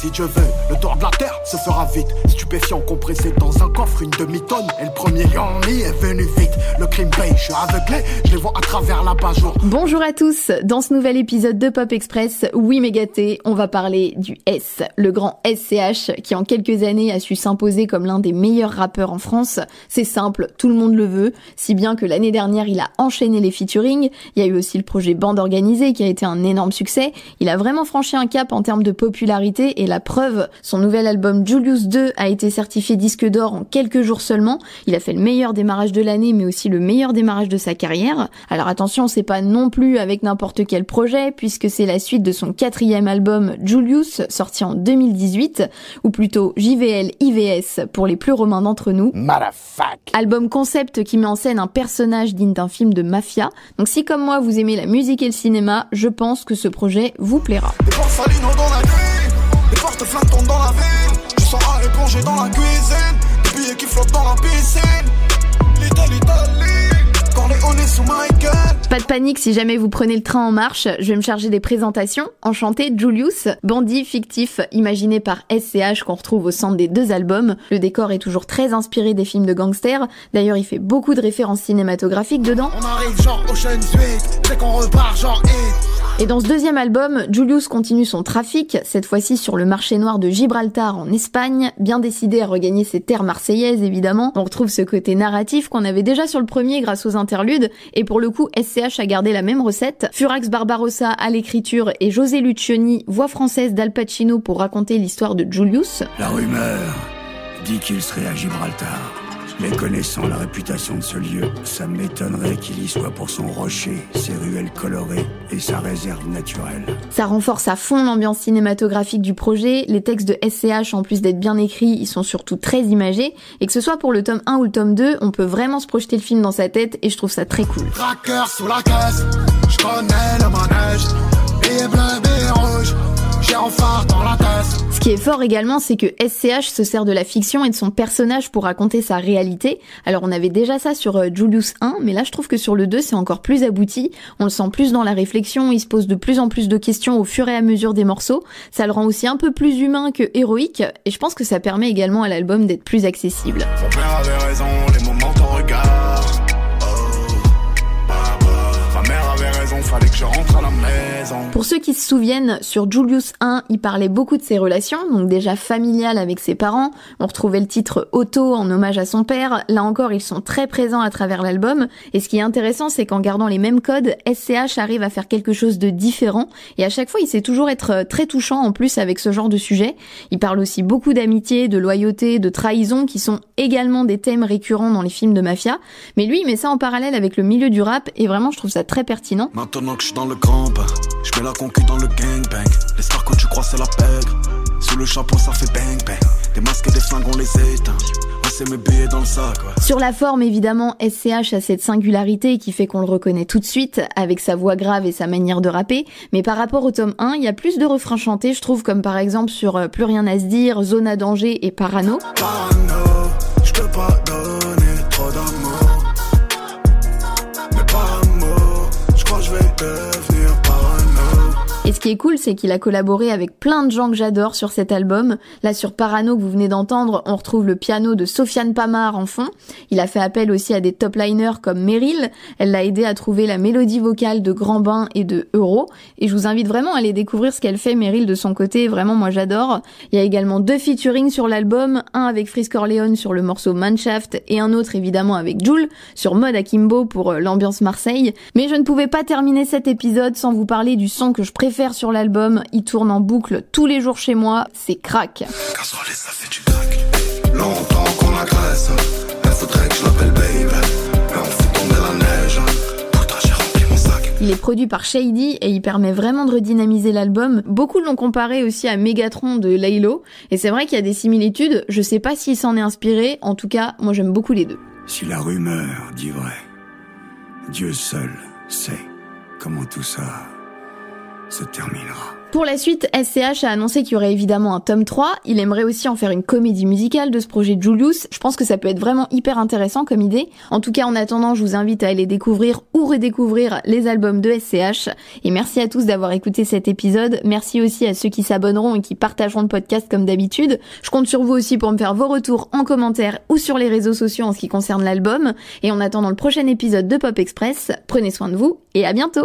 Si Dieu veut, le de la terre se fera vite. Stupéfiant compressé dans un coffre, une demi-tonne. Le premier est venu vite. Le crime paye, je aveuglé, je les vois à travers la jour. Bonjour à tous, dans ce nouvel épisode de Pop Express, oui mégaté, on va parler du S, le grand SCH qui en quelques années a su s'imposer comme l'un des meilleurs rappeurs en France. C'est simple, tout le monde le veut, si bien que l'année dernière il a enchaîné les featuring, il y a eu aussi le projet Bande Organisée qui a été un énorme succès, il a vraiment franchi un cap en termes de popularité la preuve, son nouvel album Julius 2 a été certifié disque d'or en quelques jours seulement, il a fait le meilleur démarrage de l'année mais aussi le meilleur démarrage de sa carrière. Alors attention, c'est pas non plus avec n'importe quel projet puisque c'est la suite de son quatrième album Julius sorti en 2018 ou plutôt JVL IVS pour les plus romains d'entre nous. Album concept qui met en scène un personnage digne d'un film de mafia. Donc si comme moi vous aimez la musique et le cinéma, je pense que ce projet vous plaira. Des nuit, des portes dans la ville, je sens à dans la cuisine, des billets qui flottent dans la piscine. L'Italie, quand Pas de panique si jamais vous prenez le train en marche, je vais me charger des présentations. Enchanté, Julius, bandit fictif imaginé par SCH qu'on retrouve au centre des deux albums. Le décor est toujours très inspiré des films de gangsters. D'ailleurs, il fait beaucoup de références cinématographiques dedans. On arrive genre Ocean 8, c'est qu'on repart genre et dans ce deuxième album, Julius continue son trafic, cette fois-ci sur le marché noir de Gibraltar en Espagne, bien décidé à regagner ses terres marseillaises évidemment. On retrouve ce côté narratif qu'on avait déjà sur le premier grâce aux interludes, et pour le coup SCH a gardé la même recette. Furax Barbarossa à l'écriture et José Lucioni, voix française d'Al Pacino pour raconter l'histoire de Julius. La rumeur dit qu'il serait à Gibraltar. Mais connaissant la réputation de ce lieu, ça m'étonnerait qu'il y soit pour son rocher, ses ruelles colorées et sa réserve naturelle. Ça renforce à fond l'ambiance cinématographique du projet. Les textes de SCH, en plus d'être bien écrits, ils sont surtout très imagés. Et que ce soit pour le tome 1 ou le tome 2, on peut vraiment se projeter le film dans sa tête et je trouve ça très cool. sous la caisse, je connais le manège, rouge. Ce qui est fort également, c'est que SCH se sert de la fiction et de son personnage pour raconter sa réalité. Alors on avait déjà ça sur euh, Julius 1, mais là je trouve que sur le 2 c'est encore plus abouti. On le sent plus dans la réflexion, il se pose de plus en plus de questions au fur et à mesure des morceaux. Ça le rend aussi un peu plus humain que héroïque, et je pense que ça permet également à l'album d'être plus accessible. Souviennent, sur Julius 1, il parlait beaucoup de ses relations, donc déjà familiales avec ses parents. On retrouvait le titre Otto en hommage à son père. Là encore, ils sont très présents à travers l'album. Et ce qui est intéressant, c'est qu'en gardant les mêmes codes, SCH arrive à faire quelque chose de différent. Et à chaque fois, il sait toujours être très touchant en plus avec ce genre de sujet. Il parle aussi beaucoup d'amitié, de loyauté, de trahison, qui sont également des thèmes récurrents dans les films de mafia. Mais lui, il met ça en parallèle avec le milieu du rap, et vraiment, je trouve ça très pertinent. Maintenant que je suis dans le grand je mets la concu dans le gangbang. Les stars quand tu crois c'est la pègre. Sous le chapeau ça fait bang bang. Des masques et des flingues on les éteint. Mes billets dans le sac, Sur la forme, évidemment, SCH a cette singularité qui fait qu'on le reconnaît tout de suite, avec sa voix grave et sa manière de rapper. Mais par rapport au tome 1, il y a plus de refrains chantés, je trouve, comme par exemple sur euh, Plus rien à se dire, Zone à danger et Parano. Parano, ce qui est cool, c'est qu'il a collaboré avec plein de gens que j'adore sur cet album. Là, sur Parano, que vous venez d'entendre, on retrouve le piano de Sofiane Pamar en fond. Il a fait appel aussi à des top liners comme Meryl. Elle l'a aidé à trouver la mélodie vocale de Grand Bain et de Euro. Et je vous invite vraiment à aller découvrir ce qu'elle fait, Meryl, de son côté. Vraiment, moi, j'adore. Il y a également deux featuring sur l'album. Un avec Frisk Orleans sur le morceau Manshaft et un autre, évidemment, avec Jules sur Mode Akimbo pour euh, l'ambiance Marseille. Mais je ne pouvais pas terminer cet épisode sans vous parler du son que je préfère sur l'album. Il tourne en boucle tous les jours chez moi. C'est crack. Il est produit par Shady et il permet vraiment de redynamiser l'album. Beaucoup l'ont comparé aussi à Megatron de Laylo. Et c'est vrai qu'il y a des similitudes. Je sais pas s'il s'en est inspiré. En tout cas, moi j'aime beaucoup les deux. Si la rumeur dit vrai, Dieu seul sait comment tout ça Pour la suite, SCH a annoncé qu'il y aurait évidemment un tome 3. Il aimerait aussi en faire une comédie musicale de ce projet Julius. Je pense que ça peut être vraiment hyper intéressant comme idée. En tout cas, en attendant, je vous invite à aller découvrir ou redécouvrir les albums de SCH. Et merci à tous d'avoir écouté cet épisode. Merci aussi à ceux qui s'abonneront et qui partageront le podcast comme d'habitude. Je compte sur vous aussi pour me faire vos retours en commentaire ou sur les réseaux sociaux en ce qui concerne l'album. Et en attendant le prochain épisode de Pop Express, prenez soin de vous et à bientôt